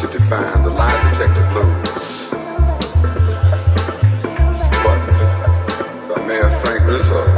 to define the lie detector blues. But by Mayor Frank Rizzo.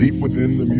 Deep within the music.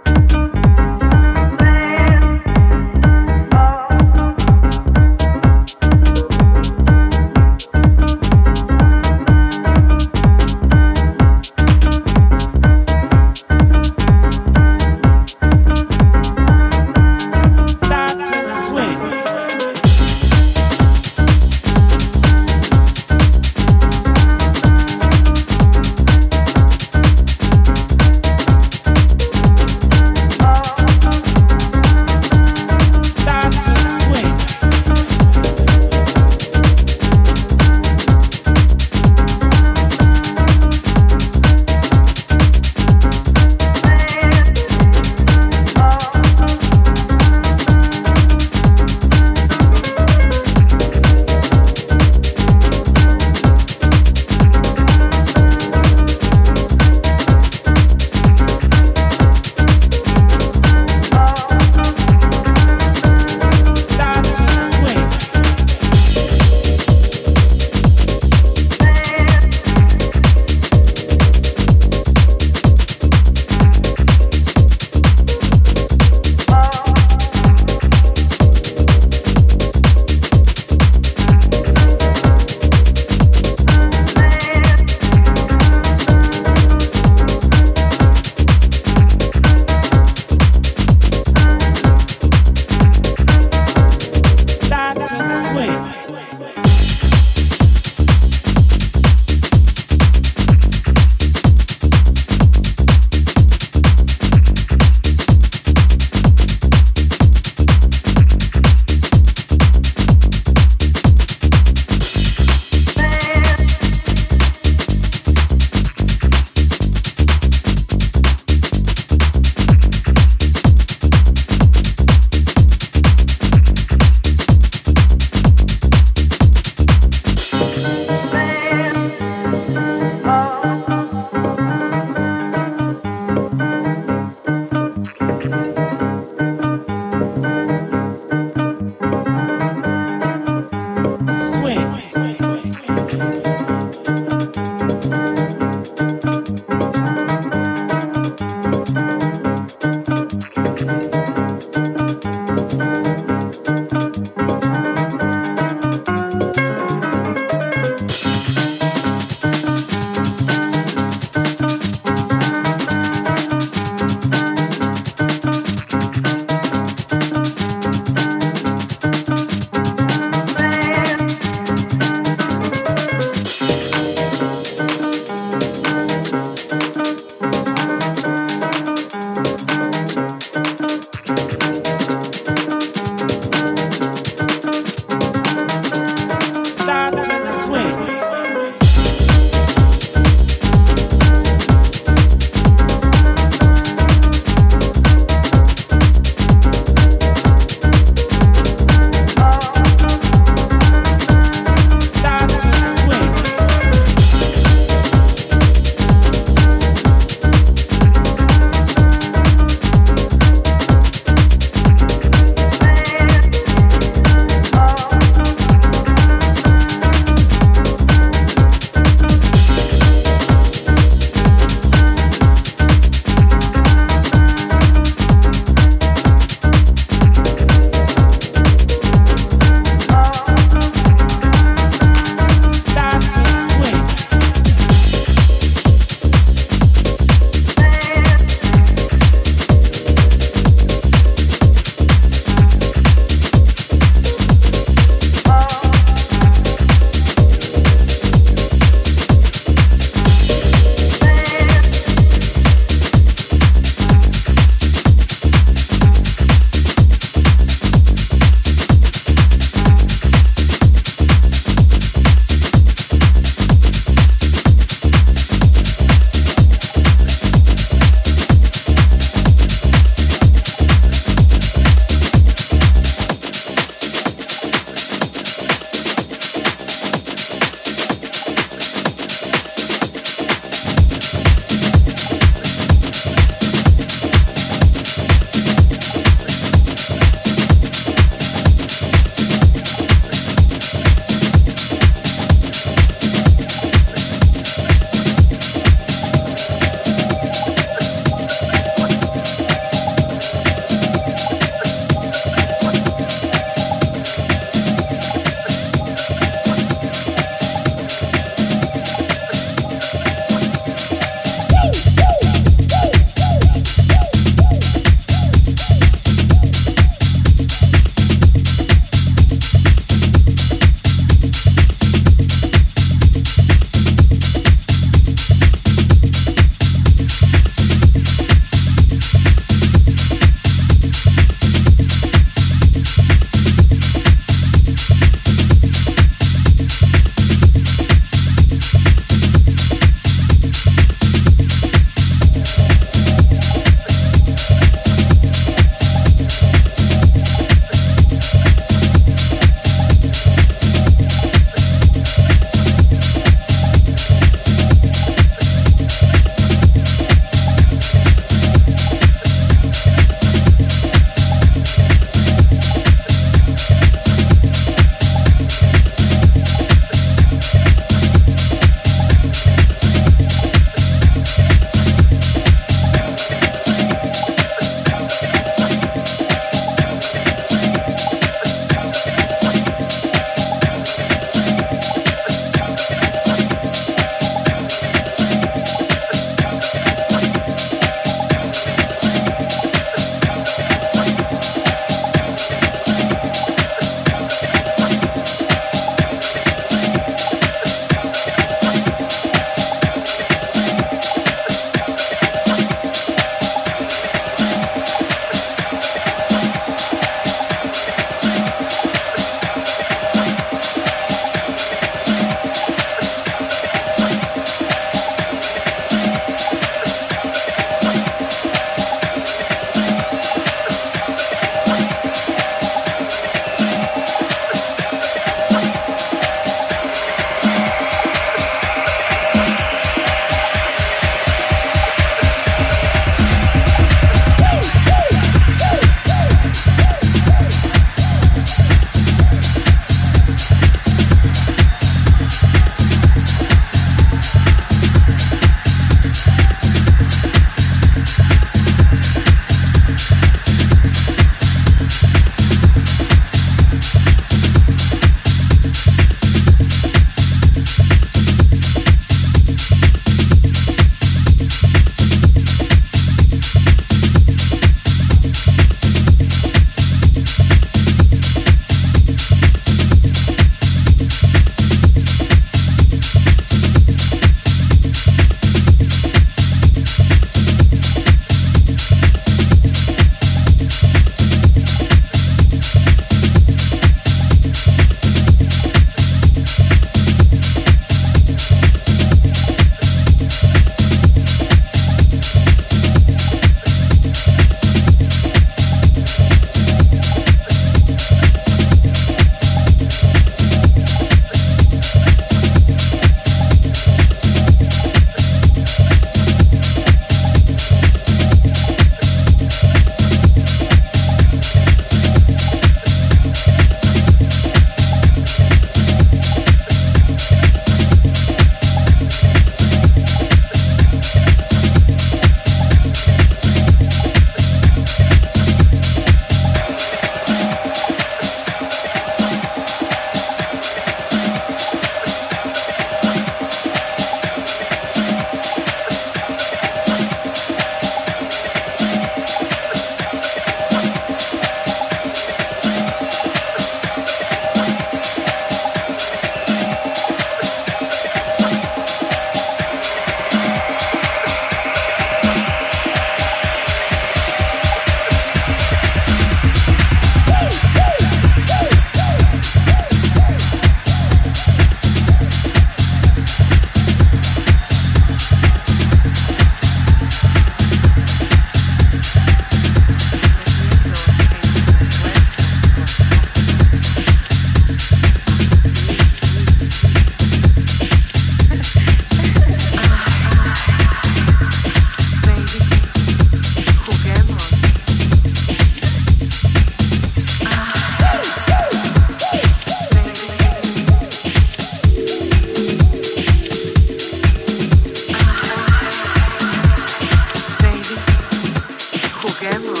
general.